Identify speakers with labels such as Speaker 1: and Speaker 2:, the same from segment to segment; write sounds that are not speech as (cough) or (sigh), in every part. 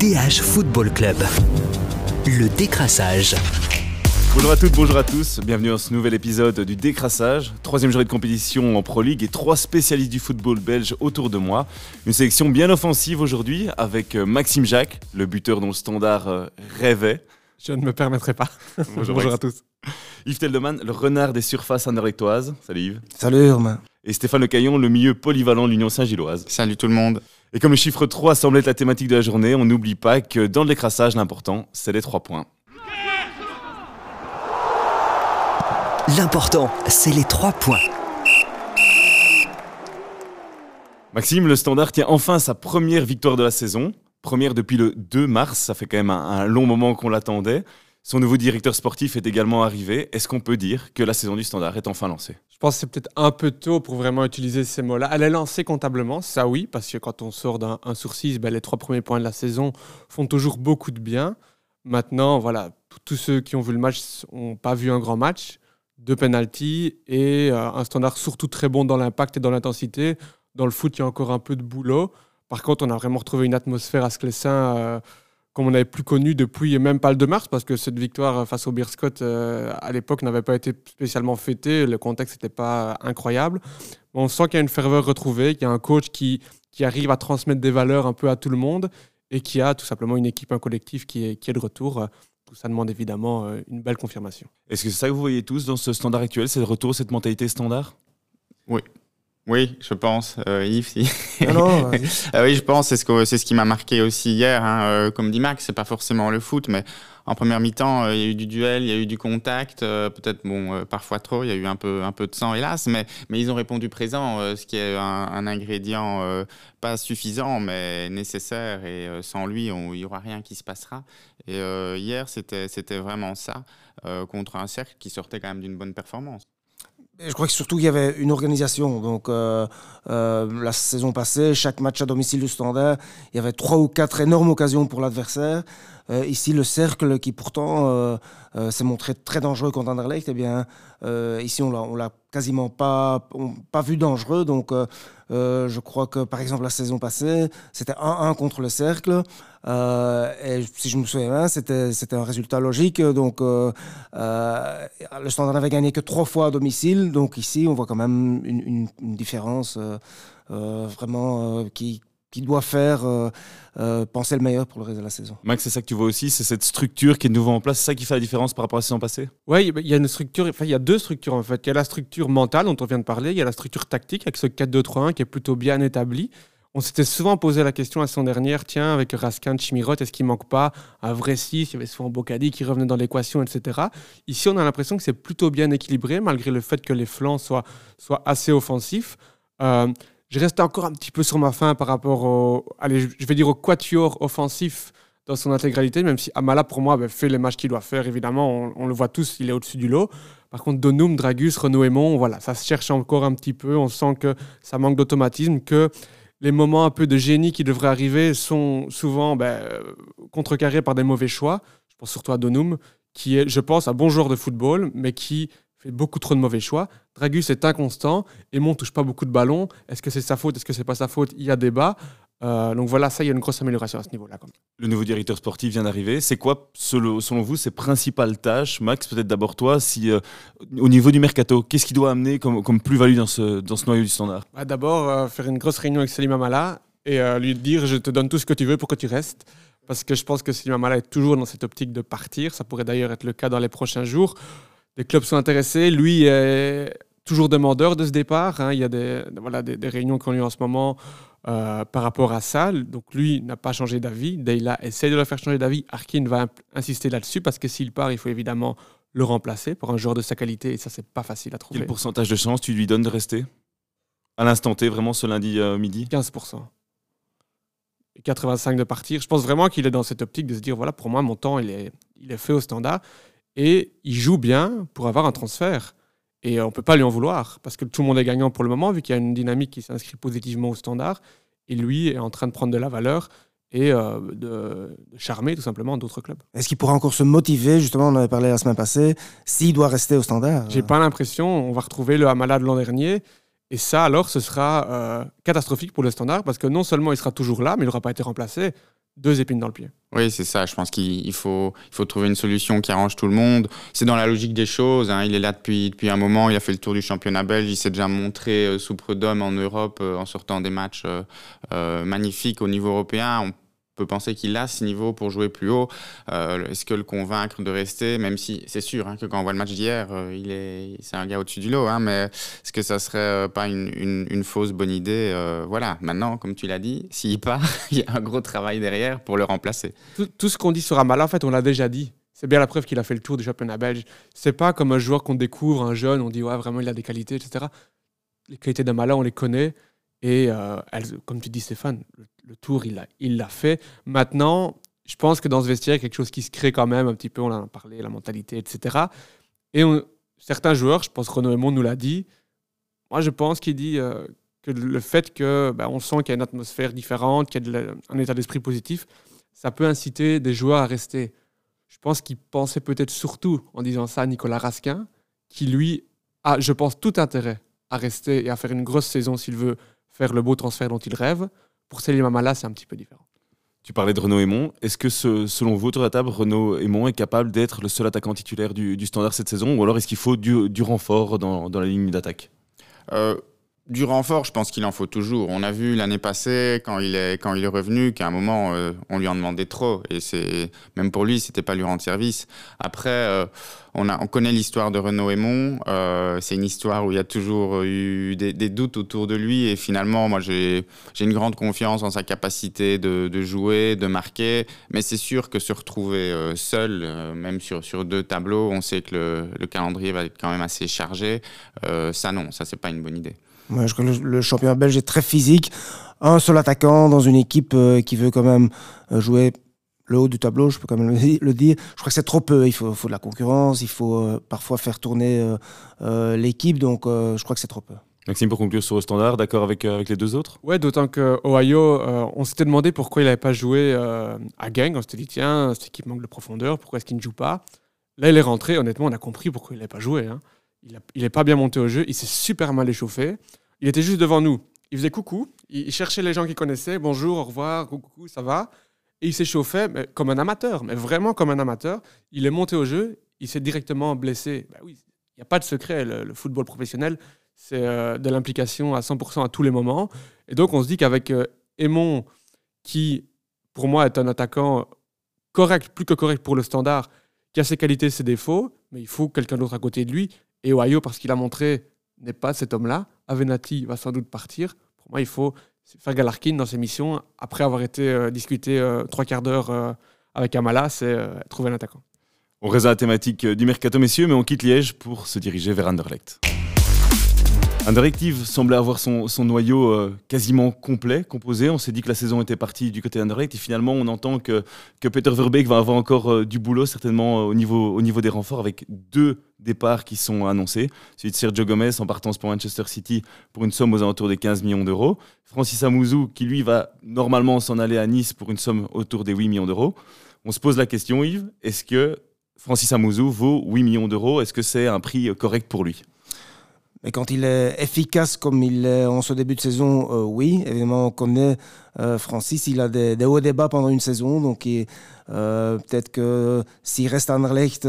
Speaker 1: DH Football Club. Le décrassage.
Speaker 2: Bonjour à toutes, bonjour à tous, bienvenue dans ce nouvel épisode du décrassage. Troisième journée de compétition en Pro League et trois spécialistes du football belge autour de moi. Une sélection bien offensive aujourd'hui avec euh, Maxime Jacques, le buteur dont le standard euh, rêvait.
Speaker 3: Je ne me permettrai pas. (laughs)
Speaker 2: Bonjour,
Speaker 3: à tous.
Speaker 2: Yves Teldeman, le renard des surfaces anderlechtoises. Salut Yves.
Speaker 4: Salut Romain.
Speaker 2: Et Stéphane Lecaillon, le milieu polyvalent de l'Union Saint-Gilloise.
Speaker 5: Salut tout le monde.
Speaker 2: Et comme le chiffre 3 semble être la thématique de la journée, on n'oublie pas que dans le décrassage, l'important, c'est les trois points.
Speaker 1: L'important, c'est les trois points.
Speaker 2: Maxime, le Standard tient enfin sa première victoire de la saison. Première depuis le 2 mars, ça fait quand même un, un long moment qu'on l'attendait. Son nouveau directeur sportif est également arrivé. Est-ce qu'on peut dire que la saison du Standard est enfin lancée?
Speaker 3: Pense que c'est peut-être un peu tôt pour vraiment utiliser ces mots-là. Elle est lancée comptablement, ça oui, parce que quand on sort d'un un sur 6, ben, les trois premiers points de la saison font toujours beaucoup de bien. Maintenant, voilà, tous ceux qui ont vu le match n'ont pas vu un grand match. Deux penalties et euh, un standard surtout très bon dans l'impact et dans l'intensité. Dans le foot, il y a encore un peu de boulot. Par contre, on a vraiment retrouvé une atmosphère à Sclessin euh, comme on n'avait plus connu depuis même pas le 2 mars, parce que cette victoire face au Beerscott euh, à l'époque n'avait pas été spécialement fêtée, le contexte n'était pas incroyable. On sent qu'il y a une ferveur retrouvée, qu'il y a un coach qui, qui arrive à transmettre des valeurs un peu à tout le monde et qui a tout simplement une équipe, un collectif qui est, qui est de retour. Tout ça demande évidemment euh, une belle confirmation.
Speaker 2: Est-ce que c'est ça que vous voyez tous dans ce Standard actuel C'est le retour cette mentalité Standard?
Speaker 5: Oui, je pense. Euh, Yves, si.
Speaker 4: Non.
Speaker 5: Ah (laughs) oui, je pense. C'est ce, que- c'est ce qui m'a marqué aussi hier. hein. Euh, comme dit Max, c'est pas forcément le foot, mais en première mi-temps, euh, il y a eu du duel, il y a eu du contact. euh, Peut-être, bon, euh, parfois trop. Il y a eu un peu, un peu de sang, hélas, mais, mais ils ont répondu présent, euh, ce qui est un, un ingrédient euh, pas suffisant, mais nécessaire. Et euh, sans lui, il n'y aura rien qui se passera. Et euh, hier, c'était, c'était vraiment ça, euh, contre un cercle qui sortait quand même d'une bonne performance.
Speaker 4: Je crois que surtout il y avait une organisation. Donc euh, euh, la saison passée, chaque match à domicile du Standard, il y avait trois ou quatre énormes occasions pour l'adversaire. Euh, ici, le cercle qui pourtant s'est montré très dangereux contre Anderlecht, eh bien ici on l'a quasiment pas, pas vu dangereux. Donc euh, euh, je crois que par exemple la saison passée, c'était 1-1 contre le cercle. Euh, et si je me souviens bien, c'était, c'était un résultat logique. Donc euh, euh, le Standard n'avait gagné que trois fois à domicile, donc ici on voit quand même une, une- une différence euh, vraiment qui, qui doit faire euh, euh, penser le meilleur pour le reste de la saison.
Speaker 2: Max, c'est ça que tu vois aussi C'est cette structure qui est de nouveau en place C'est ça qui fait la différence par rapport à la saison passée?
Speaker 3: Oui, il y a une structure, enfin, il y a deux structures en fait. Il y a la structure mentale dont on vient de parler, il y a la structure tactique avec ce 4-2-3-1 qui est plutôt bien établi. On s'était souvent posé la question la saison dernière, tiens, avec Raskin, Chimirot, est-ce qu'il manque pas un vrai 6 Il y avait souvent Bocadi qui revenait dans l'équation, etc. Ici, on a l'impression que c'est plutôt bien équilibré, malgré le fait que les flancs soient, soient assez offensifs. Euh, je reste encore un petit peu sur ma fin par rapport au, allez, je vais dire au quatuor offensif dans son intégralité, même si Amala, pour moi, ben, fait les matchs qu'il doit faire, évidemment, on, le voit tous, il est au-dessus du lot. Par contre, Donum, Dragus, Renaud Aymon, voilà, ça se cherche encore un petit peu, on sent que ça manque d'automatisme, que les moments un peu de génie qui devraient arriver sont souvent ben, contrecarrés par des mauvais choix. Je pense surtout à Donum, qui est, je pense, un bon joueur de football, mais qui fait beaucoup trop de mauvais choix. Dragus est inconstant, Aymon touche pas beaucoup de ballons. Est-ce que c'est sa faute? Est-ce que c'est pas sa faute? Il y a débat. Euh, donc voilà, ça, il y a une grosse amélioration à ce niveau-là.
Speaker 2: Le nouveau directeur sportif vient d'arriver. C'est quoi, selon, selon vous, ses principales tâches? Max, peut-être d'abord toi, si, euh, au niveau du mercato, qu'est-ce qu'il doit amener comme, comme plus-value dans ce, dans ce noyau du standard?
Speaker 3: Bah, D'abord, euh, faire une grosse réunion avec Selim Amala et lui dire je te donne tout ce que tu veux pour que tu restes. Parce que je pense que Selim Amala est toujours dans cette optique de partir. Ça pourrait d'ailleurs être le cas dans les prochains jours. Les clubs sont intéressés. Lui est toujours demandeur de ce départ. hein. Il y a des, voilà, des, des réunions qui ont lieu en ce moment euh, par rapport à ça. Donc lui n'a pas changé d'avis. Deyla essaie de le faire changer d'avis. Arkin va insister là-dessus parce que s'il part, il faut évidemment le remplacer pour un joueur de sa qualité. Et ça, c'est pas facile à trouver.
Speaker 2: Quel pourcentage de chance tu lui donnes de rester? À l'instant T, vraiment ce lundi euh, midi?
Speaker 3: 15%. Et 85% de partir. Je pense vraiment qu'il est dans cette optique de se dire voilà, pour moi, mon temps, il est, il est fait au standard. Et il joue bien pour avoir un transfert. Et euh, on ne peut pas lui en vouloir parce que tout le monde est gagnant pour le moment, vu qu'il y a une dynamique qui s'inscrit positivement au standard. Et lui est en train de prendre de la valeur et euh, de, de charmer tout simplement d'autres clubs.
Speaker 4: Est-ce qu'il pourra encore se motiver? Justement, on en avait parlé la semaine passée. S'il doit rester au standard.
Speaker 3: J'ai pas l'impression, on va retrouver le Hamala de l'an dernier. Et ça, alors, ce sera euh, catastrophique pour le standard parce que non seulement il sera toujours là, mais il n'aura pas été remplacé. Deux épines dans le pied.
Speaker 5: Oui, c'est ça. Je pense qu'il faut, trouver une solution qui arrange tout le monde. C'est dans la logique des choses. Hein. Il est là depuis, depuis un moment. Il a fait le tour du championnat belge. Il s'est déjà montré euh, sous en Europe euh, en sortant des matchs euh, magnifiques au niveau européen. Peut penser qu'il a ce niveau pour jouer plus haut. Euh, est-ce que le convaincre de rester, même si c'est sûr hein, que quand on voit le match d'hier, euh, il est, c'est un gars au-dessus du lot, hein, mais est-ce que ça serait euh, pas une, fausse bonne idée Voilà. Maintenant, comme tu l'as dit, s'il part, (laughs) il y a un gros travail derrière pour le remplacer.
Speaker 3: Tout, ce qu'on dit sur Amala, en fait, on l'a déjà dit. C'est bien la preuve qu'il a fait le tour du championnat belge. C'est pas comme un joueur qu'on découvre, un jeune, on dit ouais vraiment il a des qualités, etc. Les qualités d'Amala, on les connaît. Et comme tu dis Stéphane, le tour, il l'a fait. Maintenant, je pense que dans ce vestiaire, il y a quelque chose qui se crée quand même un petit peu, on en a parlé, la mentalité, etc. Et certains joueurs, je pense Renaud Aymon nous l'a dit, moi je pense qu'il dit euh, que le fait que ben, on sent qu'il y a une atmosphère différente, qu'il y a un état d'esprit positif, ça peut inciter des joueurs à rester. Je pense qu'il pensait peut-être surtout en disant ça à Nicolas Raskin, qui lui a, je pense, tout intérêt à rester et à faire une grosse saison s'il veut faire le beau transfert dont il rêve. Pour Céline Mamala, c'est un petit peu différent.
Speaker 2: Tu parlais de Renaud Aymon. Est-ce que, selon vous, autour de la table, Renaud Aymon est capable d'être le seul attaquant titulaire du, standard cette saison Ou alors est-ce qu'il faut du, renfort dans, la ligne d'attaque?
Speaker 5: Euh, du renfort, je pense qu'il en faut toujours. On a vu l'année passée, quand il est, quand il est revenu, qu'à un moment, euh, on lui en demandait trop. Et c'est même pour lui, c'était pas lui rendre service. Après, euh, on, a, on connaît l'histoire de Renaud Aymon. Euh, c'est une histoire où il y a toujours eu des, doutes autour de lui. Et finalement, moi, j'ai une grande confiance en sa capacité de, jouer, de marquer. Mais c'est sûr que se retrouver seul, même sur, sur deux tableaux, on sait que le, le, calendrier va être quand même assez chargé. ça, non, ça, c'est pas une bonne idée
Speaker 4: je crois que le, championnat belge est très physique. Un seul attaquant dans une équipe euh, qui veut quand même euh, jouer le haut du tableau, je peux quand même le dire. Je crois que c'est trop peu. Il faut, faut, de la concurrence, il faut euh, parfois faire tourner l'équipe. Donc, je crois que c'est trop peu.
Speaker 2: Maxime, pour conclure sur le standard, d'accord avec, avec les deux autres?
Speaker 3: Ouais, d'autant que Ohio, on s'était demandé pourquoi il n'avait pas joué à Gang. On s'était dit, tiens, cette équipe manque de profondeur, pourquoi est-ce qu'il ne joue pas? Là, il est rentré. Honnêtement, on a compris pourquoi il n'avait pas joué. Hein. Il n'est pas bien monté au jeu, il s'est super mal échauffé. Il était juste devant nous. Il faisait coucou, il cherchait les gens qu'il connaissait, bonjour, au revoir, coucou, ça va. Et il s'échauffait comme un amateur, mais vraiment comme un amateur. Il est monté au jeu, il s'est directement blessé. Ben oui, il n'y a pas de secret, le, football professionnel, c'est euh, de l'implication à 100% à tous les moments. Et donc on se dit qu'avec euh, Aymon, qui pour moi est un attaquant correct, plus que correct pour le standard, qui a ses qualités, ses défauts, mais il faut quelqu'un d'autre à côté de lui. Et Ohio, parce qu'il a montré, n'est pas cet homme-là. Avenatti va sans doute partir. Pour moi, il faut faire Galarkin dans ses missions. Après avoir été euh, discuté euh, trois quarts d'heure euh, avec Amala, c'est trouver un attaquant.
Speaker 2: On reste à la thématique du mercato, messieurs, mais on quitte Liège pour se diriger vers Anderlecht. Underactive semblait avoir son, noyau euh, quasiment complet, composé. On s'est dit que la saison était partie du côté d'Underlecht et finalement on entend que, que Peter Verbeek va avoir encore du boulot certainement au, niveau, au niveau des renforts avec deux départs qui sont annoncés. Celui de Sergio Gomez en partance pour Manchester City pour une somme aux alentours des 15 millions d'euros. Francis Amouzou qui lui va normalement s'en aller à Nice pour une somme autour des 8 millions d'euros. On se pose la question Yves, est-ce que Francis Amouzou vaut 8 millions d'euros? Est-ce que c'est un prix correct pour lui?
Speaker 4: Mais quand il est efficace comme il est en ce début de saison, euh, oui. Évidemment, on connaît euh, Francis, il a des, des hauts débats pendant une saison, donc euh, peut-être que s'il reste à Anderlecht,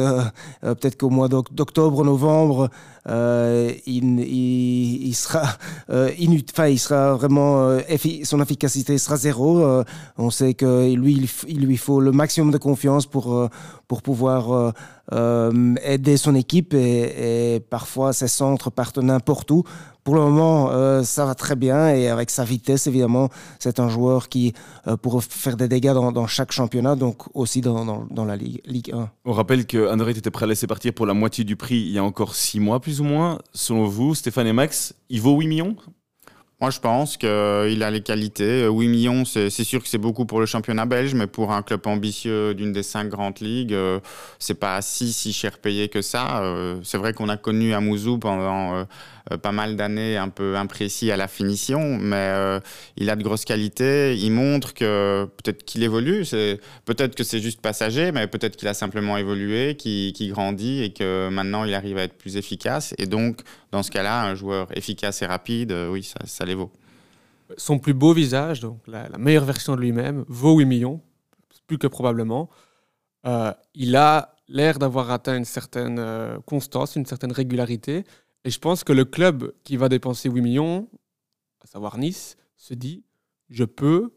Speaker 4: peut-être qu'au mois d'octobre, novembre, il, il, sera, (laughs) il sera vraiment, son efficacité sera zéro. on sait que lui, il, lui faut le maximum de confiance pour, pour pouvoir aider son équipe et, et parfois ses centres partent n'importe où pour le moment, euh, ça va très bien et avec sa vitesse, évidemment, c'est un joueur qui euh, pourrait faire des dégâts dans, chaque championnat, donc aussi dans, la Ligue, Ligue 1.
Speaker 2: On rappelle que était prêt à laisser partir pour la moitié du prix il y a encore six mois, plus ou moins. Selon vous, Stéphane et Max, il vaut 8 millions?
Speaker 5: Moi, je pense qu'il a les qualités. 8 millions, c'est sûr que c'est beaucoup pour le championnat belge, mais pour un club ambitieux d'une des cinq grandes ligues, euh, c'est pas si, si cher payé que ça. c'est vrai qu'on a connu Amouzou pendant euh, pas mal d'années un peu imprécis à la finition, mais euh, il a de grosses qualités. Il montre que peut-être qu'il évolue, peut-être que c'est juste passager, mais peut-être qu'il a simplement évolué, qu'il grandit et que maintenant il arrive à être plus efficace. Et donc, dans ce cas-là, un joueur efficace et rapide, euh, oui, ça, les vaut.
Speaker 3: Son plus beau visage, donc la, meilleure version de lui-même, vaut 8 millions. plus que probablement. Euh, il a l'air d'avoir atteint une certaine euh, constance, une certaine régularité. Et je pense que le club qui va dépenser 8 millions, à savoir Nice, se dit je peux,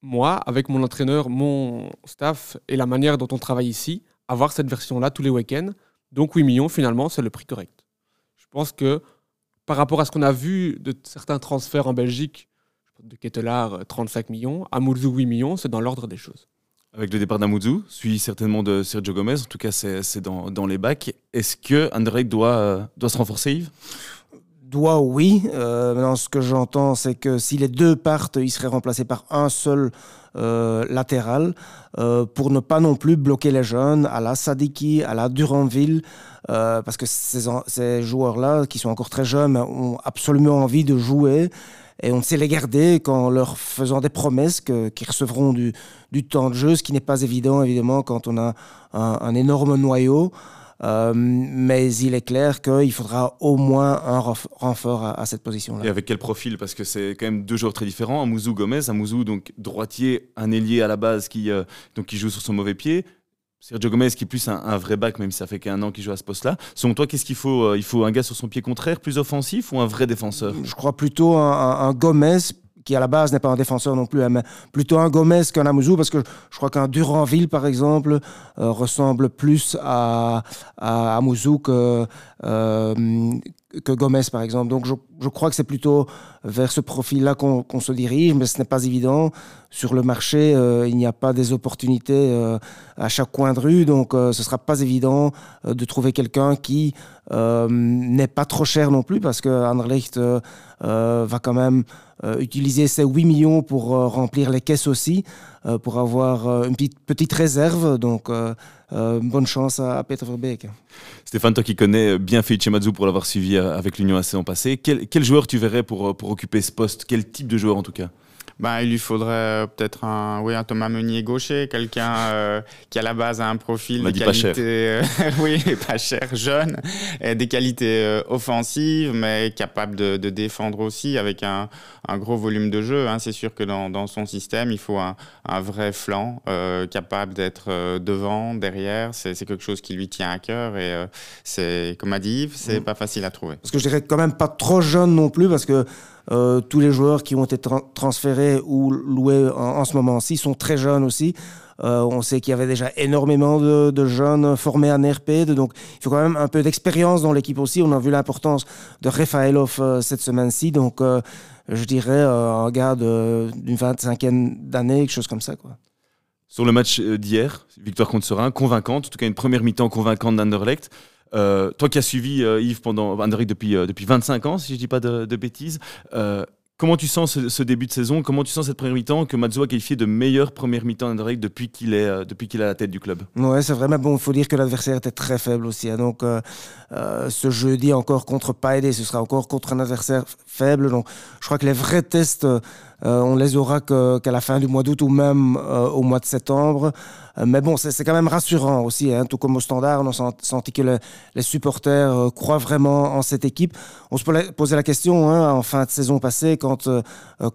Speaker 3: moi, avec mon entraîneur, mon staff et la manière dont on travaille ici, avoir cette version-là tous les week-ends. Donc 8 millions, finalement, c'est le prix correct. Je pense que par rapport à ce qu'on a vu de certains transferts en Belgique, de Kettelard, 35 millions, à Moulzou, 8 millions, c'est dans l'ordre des choses.
Speaker 2: Avec le départ d'Amouzou, suivi certainement de Sergio Gomez, en tout cas c'est dans, dans, les bacs. Est-ce que Anderlecht doit, euh, doit se renforcer, Yves?
Speaker 4: Doit, oui. Euh, maintenant, ce que j'entends, c'est que si les deux partent, il serait remplacé par un seul euh, latéral euh, pour ne pas non plus bloquer les jeunes à la Sadiki, à la Duranville, euh, parce que ces, ces joueurs-là, qui sont encore très jeunes, ont absolument envie de jouer et on sait les garder qu'en leur faisant des promesses qu'ils recevront du, du, temps de jeu, ce qui n'est pas évident évidemment quand on a un, un énorme noyau. Euh, mais il est clair qu'il faudra au moins un renfort à, à cette position-là.
Speaker 2: Et avec quel profil? Parce que c'est quand même deux joueurs très différents. Amouzou Gomez, Amouzou donc droitier, un ailier à la base qui, euh, donc, qui joue sur son mauvais pied. Sergio Gomez qui est plus un, un vrai bac, même si ça fait qu'un an qu'il joue à ce poste-là. Selon toi, qu'est-ce qu'il faut euh, Il faut un gars sur son pied contraire, plus offensif ou un vrai défenseur?
Speaker 4: Je crois plutôt un, un, un Gomez qui à la base n'est pas un défenseur non plus, mais plutôt un Gomez qu'un Amouzou, parce que je crois qu'un Duranville, par exemple, euh, ressemble plus à, à Amouzou que, euh, que Gomez, par exemple. Donc je, je crois que c'est plutôt vers ce profil-là qu'on qu se dirige, mais ce n'est pas évident. Sur le marché, euh, il n'y a pas des opportunités euh, à chaque coin de rue, donc euh, ce ne sera pas évident de trouver quelqu'un qui n'est pas trop cher non plus, parce que Anderlecht va quand même utiliser ses 8 millions pour remplir les caisses aussi, pour avoir une petite, réserve. Donc bonne chance à, Peter Verbeek.
Speaker 2: Stéphane, toi qui connais bien Felice pour l'avoir suivi avec l'Union AC en passé, quel, quel joueur tu verrais pour, pour occuper ce poste? Quel type de joueur en tout cas?
Speaker 5: Bah, il lui faudrait peut-être un, oui, un Thomas Meunier gaucher, quelqu'un euh, qui à la base a un profil
Speaker 2: de
Speaker 5: qualité, euh, (laughs) oui, pas cher, jeune, et des qualités euh, offensives, mais capable de, de, défendre aussi avec un, un gros volume de jeu. Hein. C'est sûr que dans, dans, son système, il faut un, un vrai flanc euh, capable d'être euh, devant, derrière. C'est quelque chose qui lui tient à cœur et euh, c'est, comme a dit Yves, c'est mmh. pas facile à trouver.
Speaker 4: Parce que je dirais quand même pas trop jeune non plus, parce que euh, tous les joueurs qui ont été tra transférés ou loués en, ce moment-ci sont très jeunes aussi. Euh, on sait qu'il y avait déjà énormément de, jeunes formés en RP, donc il faut quand même un peu d'expérience dans l'équipe aussi. On a vu l'importance de Rafaelov euh, cette semaine-ci, donc euh, je dirais un gars d'une 25e d'année, quelque chose comme ça. Quoi.
Speaker 2: Sur le match d'hier, victoire contre Serein, convaincante, en tout cas une première mi-temps convaincante d'Anderlecht. Euh, toi qui as suivi euh, Yves pendant Anderlecht depuis, euh, depuis 25 ans, si je ne dis pas de, bêtises, comment tu sens ce, début de saison? Comment tu sens cette première mi-temps que Mazzo a qualifié de meilleure première mi-temps d'Anderlecht depuis qu'il est, depuis qu'il est à la tête du club?
Speaker 4: Ouais, c'est vrai, mais bon, il faut dire que l'adversaire était très faible aussi. Hein, donc, ce jeudi encore contre Paide, ce sera encore contre un adversaire faible. Donc, je crois que les vrais tests on les aura qu'à qu la fin du mois d'août ou même euh, au mois de septembre. Euh, mais bon, c'est quand même rassurant aussi, hein, tout comme au standard, on a senti que le, les supporters croient vraiment en cette équipe. On se posait la question hein, en fin de saison passée, quand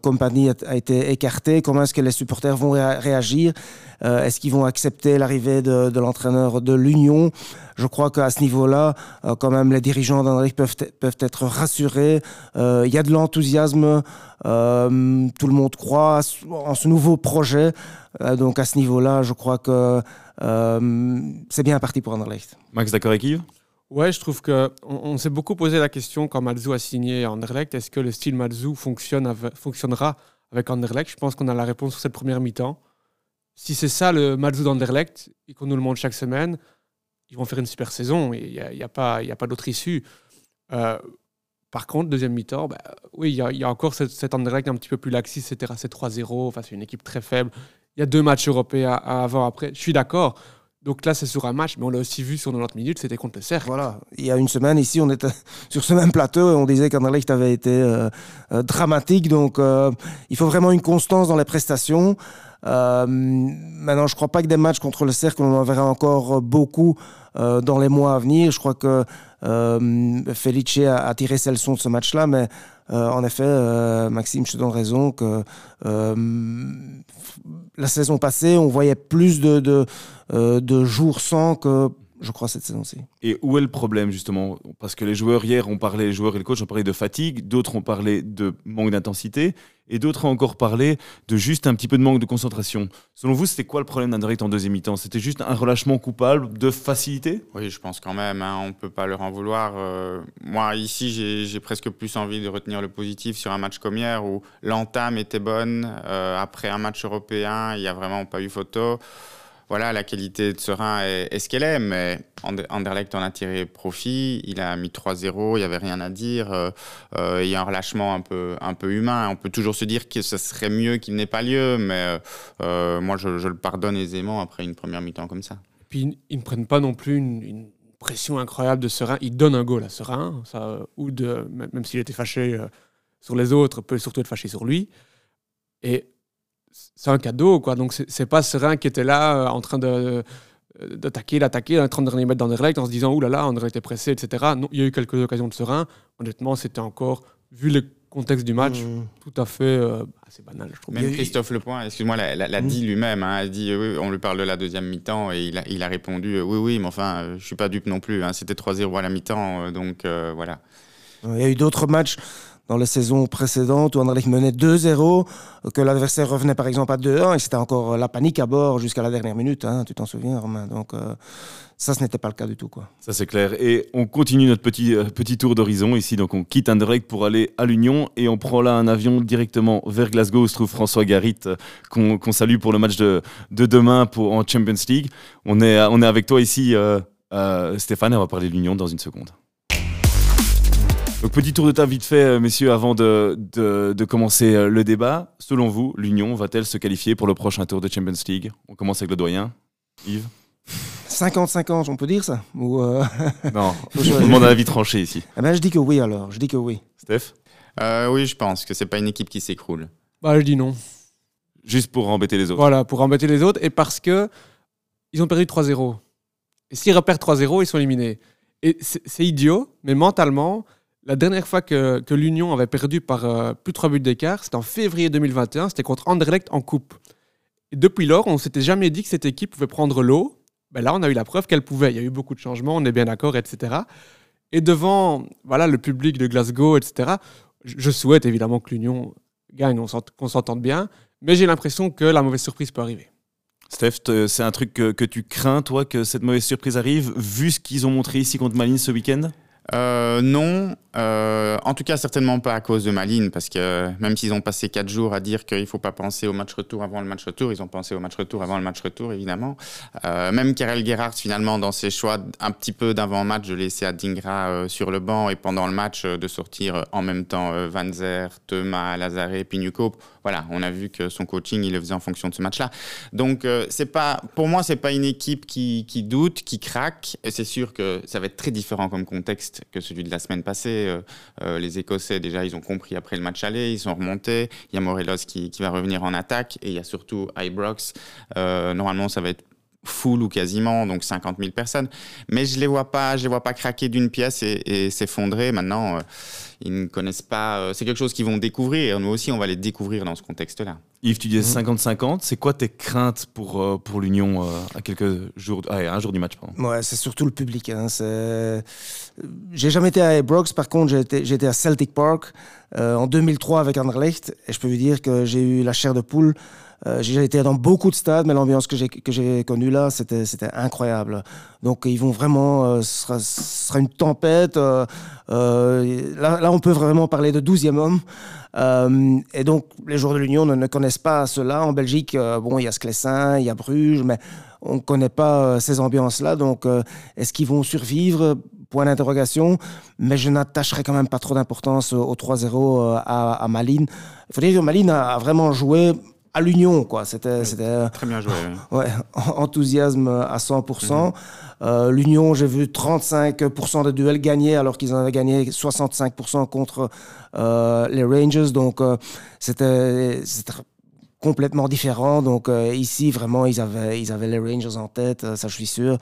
Speaker 4: Compagnie a, été écarté, comment est-ce que les supporters vont ré réagir? Est-ce qu'ils vont accepter l'arrivée de l'entraîneur de l'Union? Je crois qu'à ce niveau-là, euh, quand même, les dirigeants d'André peuvent, peuvent être rassurés. Euh, il y a de l'enthousiasme. Euh, tout le monde croit en ce nouveau projet. donc à ce niveau-là, je crois que c'est bien parti pour Anderlecht.
Speaker 2: Max, d'accord avec Yves?
Speaker 3: Ouais, je trouve que on, on s'est beaucoup posé la question quand Malzou a signé Anderlecht. Est-ce que le style Malzou fonctionne avec, fonctionnera avec Anderlecht Je pense qu'on a la réponse sur cette première mi-temps. Si c'est ça le Malzou d'Anderlecht et qu'on nous le montre chaque semaine, ils vont faire une super saison. Il n'y a, y a, pas, d'autre issue. Euh, par contre, deuxième mi-temps, bah, oui, il y, a encore cet, cet Anderlecht un petit peu plus laxiste, etc. C'est 3-0, enfin, c'est une équipe très faible. Il y a deux matchs européens avant, après. Je suis d'accord. Donc là, c'est sur un match, mais on l'a aussi vu sur 90 minutes, c'était contre le Cercle.
Speaker 4: Voilà. Il y a une semaine, ici, on était (laughs) sur ce même plateau et on disait qu'Anderlecht avait été euh, euh, dramatique. Donc, euh, il faut vraiment une constance dans les prestations. Maintenant, je ne crois pas que des matchs contre le Cercle, on en verra encore beaucoup dans les mois à venir. Je crois que Felice a, tiré ses leçons de ce match-là, mais en effet, Maxime, je te donne raison que la saison passée, on voyait plus de, de jours sans que je crois, cette saison-ci.
Speaker 2: Et où est le problème, justement? Parce que les joueurs, hier, ont parlé, les joueurs et le coach ont parlé de fatigue, d'autres ont parlé de manque d'intensité, et d'autres ont encore parlé de juste un petit peu de manque de concentration. Selon vous, c'était quoi le problème d'Anderlecht en deuxième mi-temps? C'était juste un relâchement coupable de facilité?
Speaker 5: Oui, je pense quand même. Hein, on ne peut pas leur en vouloir. Euh, moi, ici, j'ai presque plus envie de retenir le positif sur un match comme hier, où l'entame était bonne. Euh, après un match européen, il n'y a vraiment pas eu photo voilà, la qualité de Serein est, ce qu'elle est, mais Anderlecht en a tiré profit. Il a mis 3-0, il n'y avait rien à dire. Euh, euh, il y a un relâchement un peu, un peu humain. On peut toujours se dire que ce serait mieux qu'il n'ait pas lieu, mais euh, moi, je, le pardonne aisément après une première mi-temps comme ça.
Speaker 3: Puis, ils ne prennent pas non plus une, pression incroyable de Serein. Ils donnent un goal à Serein, ça, ou même s'il était fâché sur les autres, peut surtout être fâché sur lui. Et c'est un cadeau, quoi. Donc, c'est pas Serein qui était là euh, en train de d'attaquer, d'attaquer, en train de mettre dans les règles en se disant, ouh là là, on aurait été pressé, etc. Non, il y a eu quelques occasions de Serein. Honnêtement, c'était encore, vu le contexte du match, mmh. tout à fait euh, assez banal, je trouve.
Speaker 5: Même Christophe Lepoint, excuse-moi, l'a, mmh. dit lui-même. Hein, a dit, oui, on lui parle de la deuxième mi-temps et il a, il a répondu, oui, oui, mais enfin, je suis pas dupe non plus. Hein, c'était 3-0 à la mi-temps, euh, donc voilà.
Speaker 4: Il y a eu d'autres matchs dans les saisons précédentes où Anderlecht menait 2-0, que l'adversaire revenait par exemple à 2-1 et c'était encore la panique à bord jusqu'à la dernière minute, hein, tu t'en souviens Romain Donc euh, ça, ce n'était pas le cas du tout. Quoi.
Speaker 2: Ça c'est clair. Et on continue notre petit, euh, petit tour d'horizon ici, donc on quitte Anderlecht pour aller à l'Union et on prend là un avion directement vers Glasgow où se trouve François Garit euh, qu'on salue pour le match de, de demain pour, en Champions League. On est, on est avec toi ici Stéphane et on va parler de l'Union dans une seconde. Donc petit tour de table vite fait, euh, messieurs, avant de, de, commencer euh, le débat. Selon vous, l'Union va-t-elle se qualifier pour le prochain tour de Champions League? On commence avec le doyen. Yves?
Speaker 4: 50-50, on peut dire ça? Ou
Speaker 2: euh, (laughs) Non, je demande un avis tranché ici.
Speaker 4: Eh ben, je dis que oui alors, je dis que oui.
Speaker 2: Steph?
Speaker 5: Oui, je pense que c'est pas une équipe qui s'écroule.
Speaker 3: Bah, je dis non.
Speaker 2: Juste pour embêter les autres.
Speaker 3: Voilà, pour embêter les autres et parce que ils ont perdu 3-0. Et s'ils repèrent 3-0, ils sont éliminés. Et c'est idiot, mais mentalement, la dernière fois que, l'Union avait perdu par euh, plus de 3 buts d'écart, c'était en février 2021, c'était contre Anderlecht en coupe. Et depuis lors, on s'était jamais dit que cette équipe pouvait prendre l'eau. Ben là, on a eu la preuve qu'elle pouvait. Il y a eu beaucoup de changements, on est bien d'accord, etc. Et devant voilà, le public de Glasgow, etc., je souhaite évidemment que l'Union gagne, qu'on s'entende bien, mais j'ai l'impression que la mauvaise surprise peut arriver.
Speaker 2: Steph, c'est un truc que, que, tu crains, toi, que cette mauvaise surprise arrive, vu ce qu'ils ont montré ici contre Malines ce week-end?
Speaker 5: Euh, non, euh, en tout cas certainement pas à cause de Malines, parce que même s'ils ont passé quatre jours à dire qu'il ne faut pas penser au match retour avant le match retour, ils ont pensé au match retour avant le match retour, évidemment. Euh, même Karel Gerhardt, finalement, dans ses choix un petit peu d'avant-match, de laisser Adingra sur le banc et pendant le match de sortir en même temps Van Zer, Thomas, Lazare, Pinuco. Voilà, on a vu que son coaching, il le faisait en fonction de ce match-là. Donc, c'est pas, pour moi, c'est pas une équipe qui, doute, qui craque. C'est sûr que ça va être très différent comme contexte que celui de la semaine passée. Euh, euh, les Écossais, déjà, ils ont compris après le match aller, ils sont remontés. Il y a Morelos qui, va revenir en attaque et il y a surtout Ibrox. Euh, normalement, ça va être full ou quasiment, donc 50 000 personnes. Mais je les vois pas, je les vois pas craquer d'une pièce et, s'effondrer. Maintenant, ils ne connaissent pas. c'est quelque chose qu'ils vont découvrir. Nous aussi, on va les découvrir dans ce contexte-là.
Speaker 2: Yves, tu disais 50-50. Mhm. C'est quoi tes craintes pour, euh, pour l'Union euh, à quelques jours, ah, un jour du match pardon.
Speaker 4: Ouais, c'est surtout le public. Hein. J'ai jamais été à Ibrox, par contre, j'ai été, à Celtic Park euh, en 2003 avec Anderlecht. Et je peux vous dire que j'ai eu la chair de poule. J'ai été dans beaucoup de stades, mais l'ambiance que j'ai connue là, c'était incroyable. Donc ils vont vraiment, ce sera, une tempête. là, là, on peut vraiment parler de 12e homme. Euh, et donc, les joueurs de l'Union ne, connaissent pas cela. En Belgique, euh, bon, il y a Sclessin, il y a Bruges, mais on ne connaît pas euh, ces ambiances-là. Donc, est-ce qu'ils vont survivre? Point d'interrogation. Mais je n'attacherai quand même pas trop d'importance au 3-0 à, Malines. Il faut dire que Malines a vraiment joué à l'Union, quoi. C'était,
Speaker 5: c'était très bien joué.
Speaker 4: Ouais, (laughs) enthousiasme à 100%. Euh, L'Union, j'ai vu 35% de duels gagnés alors qu'ils en avaient gagné 65% contre euh, les Rangers. Donc, euh, c'était complètement différent. Donc euh, ici, vraiment, ils avaient, ils avaient les Rangers en tête, euh, ça je suis sûr.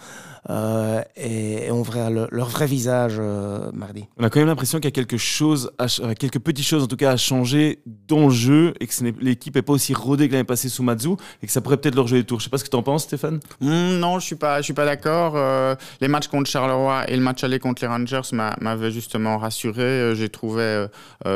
Speaker 4: Euh, et, et, on verra le, leur vrai visage euh, mardi.
Speaker 2: On a quand même l'impression qu'il y a quelque chose, à, quelques petites choses en tout cas à changer dans le jeu et que l'équipe n'est pas aussi rodée que l'année passée sous Matsu et que ça pourrait peut-être leur jouer des tours. Je sais pas ce que tu en penses, Stéphane.
Speaker 5: Mmh, non, je suis pas, je suis pas d'accord. Euh, les matchs contre Charleroi et le match aller contre les Rangers m'avaient justement rassuré. J'ai trouvé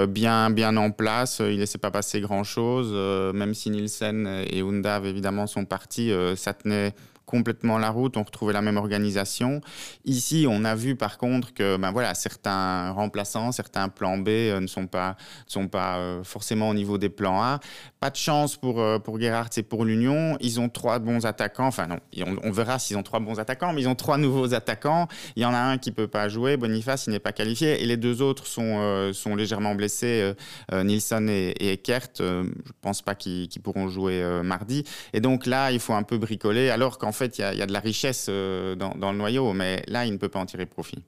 Speaker 5: bien, bien en place. Il laissait pas passer grand chose, même si Nielsen et Undav évidemment sont partis, euh, ça tenait complètement la route, on retrouvait la même organisation. Ici, on a vu par contre que ben voilà, certains remplaçants, certains plans B euh, ne sont pas, sont pas euh, forcément au niveau des plans A. Pas de chance pour, euh, pour Gerhardt et pour l'Union. Ils ont trois bons attaquants. Enfin non, on, verra s'ils ont trois bons attaquants, mais ils ont trois nouveaux attaquants. Il y en a un qui peut pas jouer, Boniface, il n'est pas qualifié. Et les deux autres sont, sont légèrement blessés, Nilsson et, et Eckert. je pense pas qu'ils pourront jouer mardi. Et donc là, il faut un peu bricoler, alors qu'en fait, il y, a de la richesse euh, dans, le noyau, mais là, il ne peut pas en tirer profit.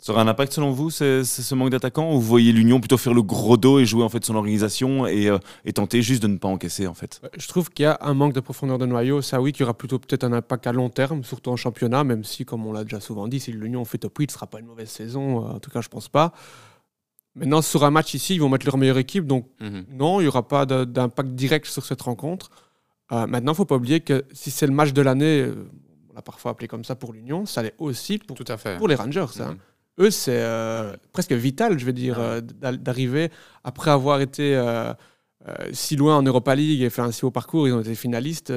Speaker 2: Ça aura un impact selon vous, c'est ce manque d'attaquants Ou vous voyez l'Union plutôt faire le gros dos et jouer en fait son organisation et, euh, et tenter juste de ne pas encaisser en fait?
Speaker 3: Je trouve qu'il y a un manque de profondeur de noyau. Ça, oui, qui aura plutôt peut-être un impact à long terme, surtout en championnat, même si, comme on l'a déjà souvent dit, si l'Union fait top 8, ce ne sera pas une mauvaise saison. Euh, en tout cas, je ne pense pas. Maintenant, sur un match ici, ils vont mettre leur meilleure équipe. Donc, mhm. non, il n'y aura pas d'impact direct sur cette rencontre. Euh, maintenant, il ne faut pas oublier que si c'est le match de l'année, euh, on l'a parfois appelé comme ça pour l'Union, ça l'est aussi pour, pour les Rangers. Hein. Mm-hmm. Eux, c'est euh, presque vital, je veux dire, d'arriver après avoir été si loin en Europa League et fait un si haut parcours, ils ont été finalistes.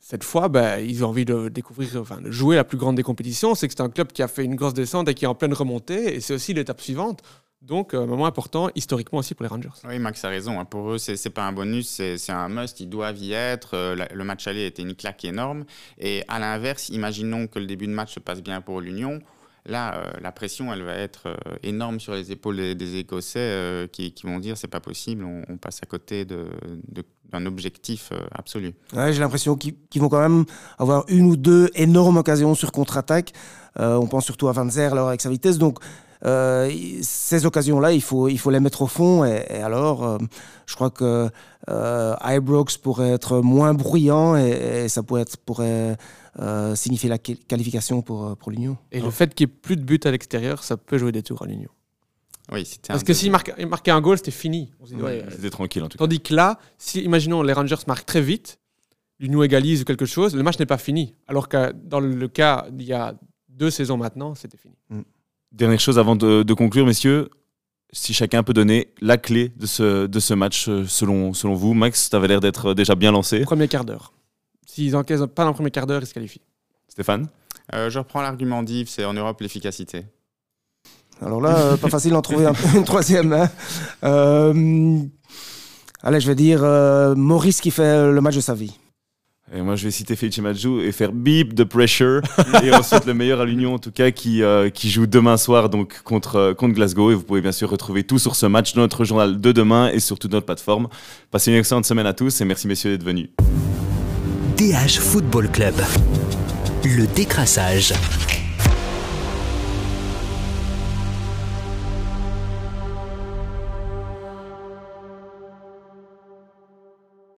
Speaker 3: cette fois, ben, ils ont envie de découvrir, enfin, de jouer la plus grande des compétitions. C'est que c'est un club qui a fait une grosse descente et qui est en pleine remontée. Et c'est aussi l'étape suivante. Donc, un euh, moment important historiquement aussi pour les Rangers.
Speaker 5: Oui, Max a raison. Hein. Pour eux, c'est pas un bonus, c'est un must. Ils doivent y être. Euh, le match aller était une claque énorme. Et à l'inverse, imaginons que le début de match se passe bien pour l'Union. Là, euh, la pression, elle va être énorme sur les épaules des, Écossais qui, vont dire c'est pas possible, on, passe à côté d'un objectif absolu.
Speaker 4: Ouais, J'ai l'impression qu'ils vont quand même avoir une ou deux énormes occasions sur contre-attaque. on pense surtout à Van Zer avec sa vitesse. Donc, euh, ces occasions-là, il faut, il faut les mettre au fond. Et, alors, euh, je crois que euh, Ibrox pourrait être moins bruyant et, ça pourrait, être, pourrait euh, signifier la qualification pour, pour l'Union.
Speaker 3: Et le fait qu'il n'y ait plus de buts à l'extérieur, ça peut jouer des tours à l'Union.
Speaker 5: Oui,
Speaker 3: Parce que s'il marquait, marquait un goal, c'était fini.
Speaker 2: c'était tranquille en tout
Speaker 3: cas. Tandis que là, si, imaginons les Rangers marquent très vite, l'Union égalise ou quelque chose, le match n'est pas fini. Alors que dans le cas d'il y a deux saisons maintenant, c'était fini. Mm.
Speaker 2: Dernière chose avant de, conclure, messieurs, si chacun peut donner la clé de ce, de ce match euh, selon, selon vous. Max, tu avais l'air d'être déjà bien lancé.
Speaker 3: Premier quart d'heure. S'ils encaissent pas dans le premier quart d'heure, ils se qualifient.
Speaker 2: Stéphane?
Speaker 5: Euh, Je reprends l'argument d'Yves, c'est en Europe l'efficacité.
Speaker 4: Alors là, euh, pas facile d'en trouver (laughs) une troisième. Hein. allez, je vais dire Maurice qui fait le match de sa vie.
Speaker 2: Et moi, je vais citer Felice Majou et faire beep the pressure. (laughs) et on souhaite le meilleur à l'Union, en tout cas, qui, euh, qui joue demain soir donc contre, euh, contre Glasgow. Et vous pouvez bien sûr retrouver tout sur ce match dans notre journal de demain et sur toute notre plateforme. Passez une excellente semaine à tous et merci, messieurs, d'être venus.
Speaker 1: DH Football Club. Le décrassage.